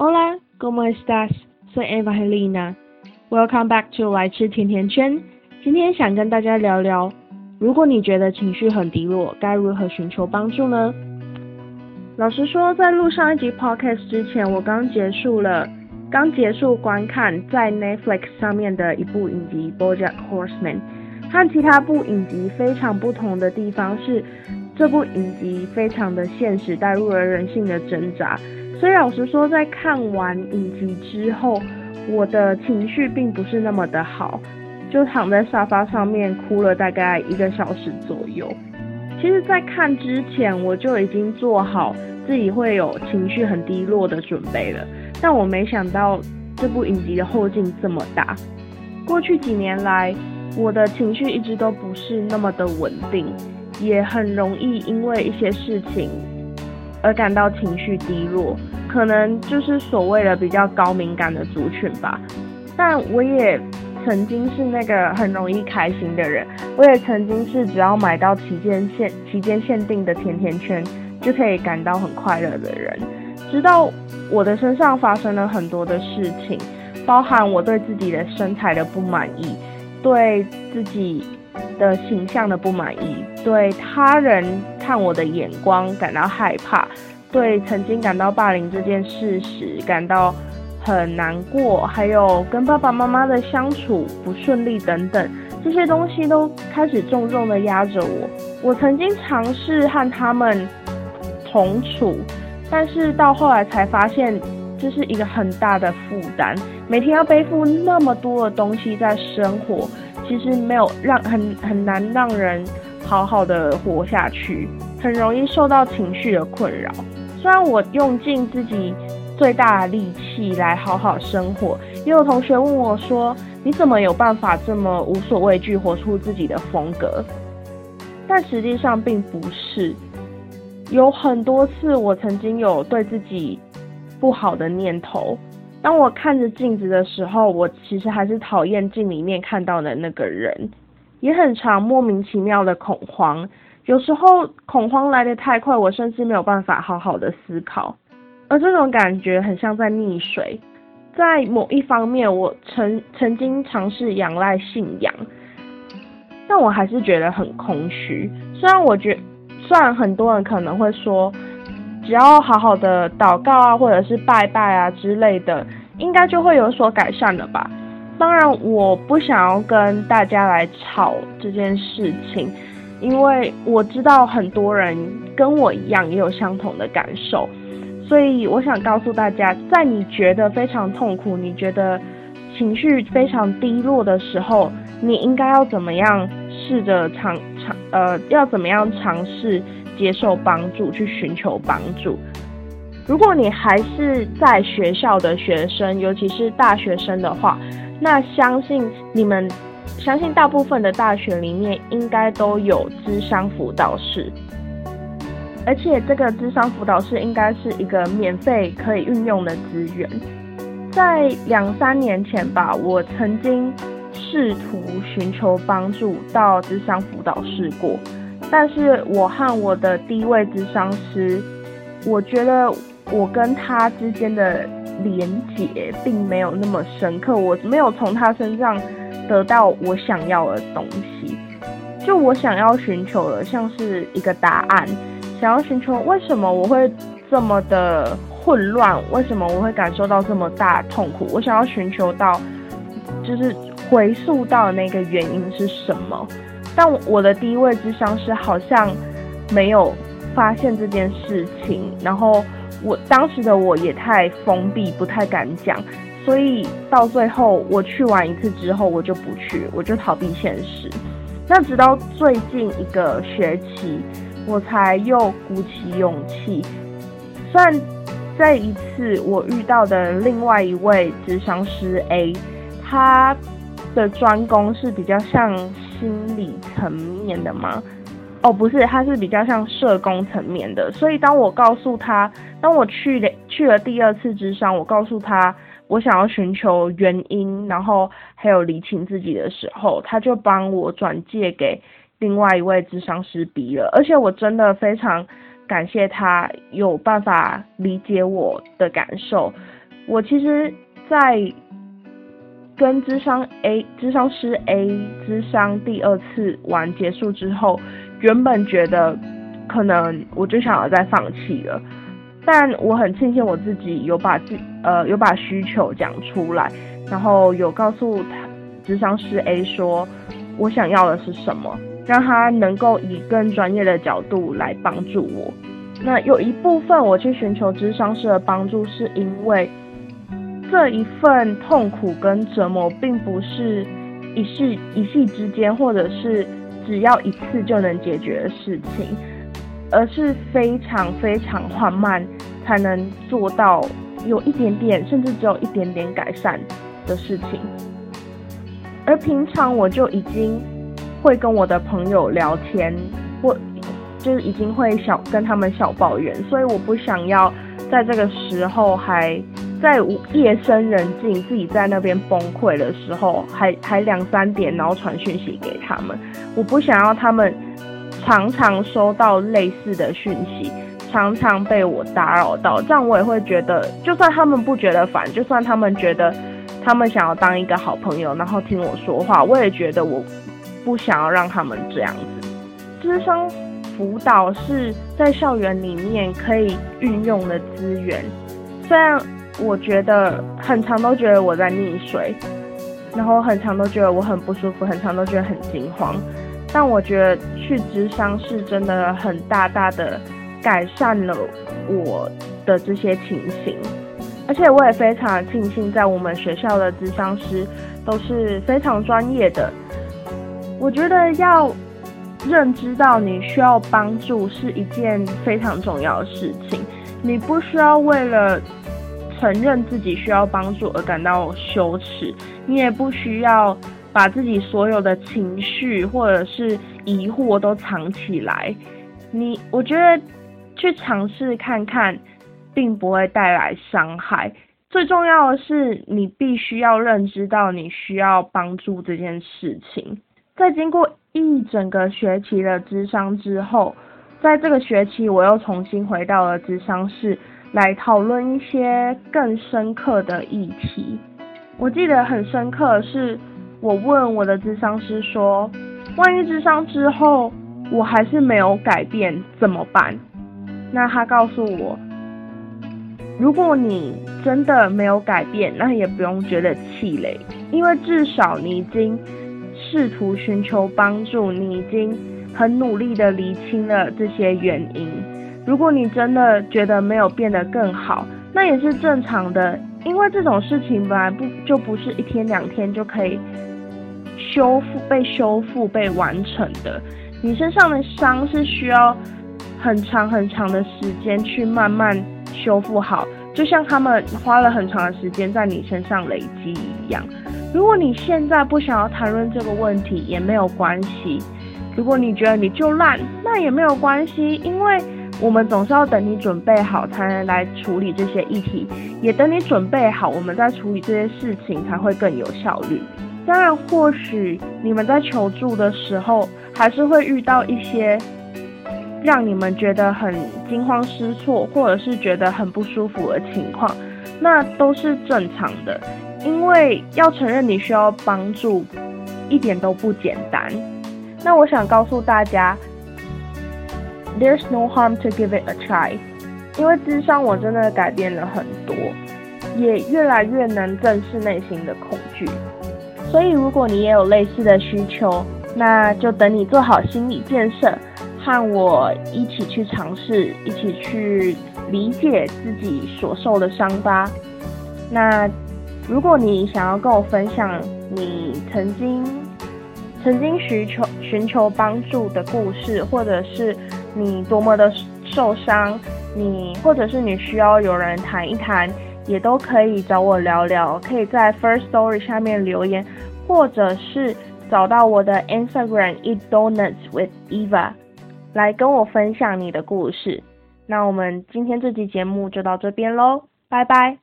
Hola, ¿cómo estás? Soy Evangelina. Welcome back to 来吃甜甜圈。今天想跟大家聊聊，如果你觉得情绪很低落，该如何寻求帮助呢？老实说，在录上一集 podcast 之前，我刚结束了，刚结束观看在 Netflix 上面的一部影集《BoJack Horseman》。和其他部影集非常不同的地方是，这部影集非常的现实，带入了人性的挣扎。所以老实说，在看完影集之后，我的情绪并不是那么的好，就躺在沙发上面哭了大概一个小时左右。其实，在看之前，我就已经做好自己会有情绪很低落的准备了，但我没想到这部影集的后劲这么大。过去几年来，我的情绪一直都不是那么的稳定，也很容易因为一些事情而感到情绪低落，可能就是所谓的比较高敏感的族群吧。但我也曾经是那个很容易开心的人，我也曾经是只要买到期间限期间限定的甜甜圈就可以感到很快乐的人。直到我的身上发生了很多的事情，包含我对自己的身材的不满意。对自己的形象的不满意，对他人看我的眼光感到害怕，对曾经感到霸凌这件事实感到很难过，还有跟爸爸妈妈的相处不顺利等等，这些东西都开始重重的压着我。我曾经尝试和他们同处，但是到后来才发现这是一个很大的负担。每天要背负那么多的东西在生活，其实没有让很很难让人好好的活下去，很容易受到情绪的困扰。虽然我用尽自己最大的力气来好好生活，也有同学问我说：“你怎么有办法这么无所畏惧，活出自己的风格？”但实际上并不是，有很多次我曾经有对自己不好的念头。当我看着镜子的时候，我其实还是讨厌镜里面看到的那个人，也很常莫名其妙的恐慌。有时候恐慌来得太快，我甚至没有办法好好的思考，而这种感觉很像在溺水。在某一方面，我曾曾经尝试仰赖信仰，但我还是觉得很空虚。虽然我觉，虽然很多人可能会说。只要好好的祷告啊，或者是拜拜啊之类的，应该就会有所改善了吧。当然，我不想要跟大家来吵这件事情，因为我知道很多人跟我一样也有相同的感受，所以我想告诉大家，在你觉得非常痛苦、你觉得情绪非常低落的时候，你应该要怎么样试着尝尝呃，要怎么样尝试。接受帮助，去寻求帮助。如果你还是在学校的学生，尤其是大学生的话，那相信你们，相信大部分的大学里面应该都有智商辅导室，而且这个智商辅导室应该是一个免费可以运用的资源。在两三年前吧，我曾经试图寻求帮助到智商辅导室过。但是我和我的第一位智商师，我觉得我跟他之间的连结并没有那么深刻，我没有从他身上得到我想要的东西。就我想要寻求的，像是一个答案，想要寻求为什么我会这么的混乱，为什么我会感受到这么大痛苦，我想要寻求到，就是回溯到那个原因是什么。但我的第一位智商是好像没有发现这件事情，然后我当时的我也太封闭，不太敢讲，所以到最后我去完一次之后，我就不去，我就逃避现实。那直到最近一个学期，我才又鼓起勇气。虽然这一次我遇到的另外一位智商师 A，他的专攻是比较像。心理层面的吗？哦，不是，他是比较像社工层面的。所以当我告诉他，当我去了去了第二次智商，我告诉他我想要寻求原因，然后还有理清自己的时候，他就帮我转介给另外一位智商师 B 了。而且我真的非常感谢他有办法理解我的感受，我其实，在跟智商 A、智商师 A 智商第二次完结束之后，原本觉得可能我就想要再放弃了，但我很庆幸我自己有把自呃有把需求讲出来，然后有告诉他智商师 A 说我想要的是什么，让他能够以更专业的角度来帮助我。那有一部分我去寻求智商师的帮助，是因为这一份痛苦跟折磨，并不是一夕一夕之间，或者是只要一次就能解决的事情，而是非常非常缓慢才能做到有一点点，甚至只有一点点改善的事情。而平常我就已经会跟我的朋友聊天，或。就是已经会小跟他们小抱怨，所以我不想要在这个时候还在夜深人静自己在那边崩溃的时候，还还两三点然后传讯息给他们，我不想要他们常常收到类似的讯息，常常被我打扰到，这样我也会觉得，就算他们不觉得烦，就算他们觉得他们想要当一个好朋友，然后听我说话，我也觉得我不想要让他们这样子，智商。辅导是在校园里面可以运用的资源，虽然我觉得很长都觉得我在溺水，然后很长都觉得我很不舒服，很长都觉得很惊慌，但我觉得去智商是真的很大大的改善了我的这些情形，而且我也非常庆幸在我们学校的智商师都是非常专业的，我觉得要。认知到你需要帮助是一件非常重要的事情，你不需要为了承认自己需要帮助而感到羞耻，你也不需要把自己所有的情绪或者是疑惑都藏起来。你，我觉得去尝试看看，并不会带来伤害。最重要的是，你必须要认知到你需要帮助这件事情。在经过一整个学期的智商之后，在这个学期我又重新回到了智商室来讨论一些更深刻的议题。我记得很深刻的是，我问我的智商师说：“万一智商之后我还是没有改变怎么办？”那他告诉我：“如果你真的没有改变，那也不用觉得气馁，因为至少你已经。”试图寻求帮助，你已经很努力的理清了这些原因。如果你真的觉得没有变得更好，那也是正常的，因为这种事情本来不就不是一天两天就可以修复、被修复、被完成的。你身上的伤是需要很长很长的时间去慢慢修复好，就像他们花了很长的时间在你身上累积一样。如果你现在不想要谈论这个问题，也没有关系。如果你觉得你就烂，那也没有关系，因为我们总是要等你准备好才能来处理这些议题，也等你准备好，我们在处理这些事情才会更有效率。当然，或许你们在求助的时候，还是会遇到一些让你们觉得很惊慌失措，或者是觉得很不舒服的情况，那都是正常的。因为要承认你需要帮助，一点都不简单。那我想告诉大家，There's no harm to give it a try。因为智商我真的改变了很多，也越来越能正视内心的恐惧。所以如果你也有类似的需求，那就等你做好心理建设，和我一起去尝试，一起去理解自己所受的伤疤。那。如果你想要跟我分享你曾经曾经寻求寻求帮助的故事，或者是你多么的受伤，你或者是你需要有人谈一谈，也都可以找我聊聊。可以在 First Story 下面留言，或者是找到我的 Instagram Eat Donuts with Eva 来跟我分享你的故事。那我们今天这期节目就到这边喽，拜拜。